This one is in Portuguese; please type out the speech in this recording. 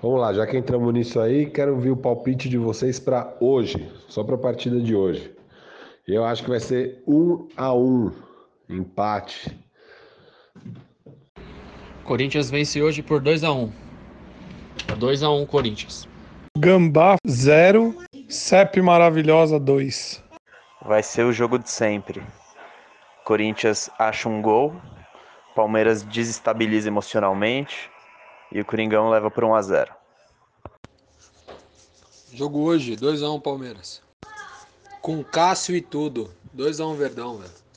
Vamos lá, já que entramos nisso aí, quero ouvir o palpite de vocês para hoje, só para a partida de hoje. Eu acho que vai ser um a um, empate. Corinthians vence hoje por 2 a 1. 2 a 1 Corinthians. Gambá 0, CEP Maravilhosa 2. Vai ser o jogo de sempre. Corinthians acha um gol, Palmeiras desestabiliza emocionalmente e o Coringão leva por 1 a 0. Jogo hoje, 2x1 Palmeiras. Com Cássio e tudo. 2x1 Verdão, velho.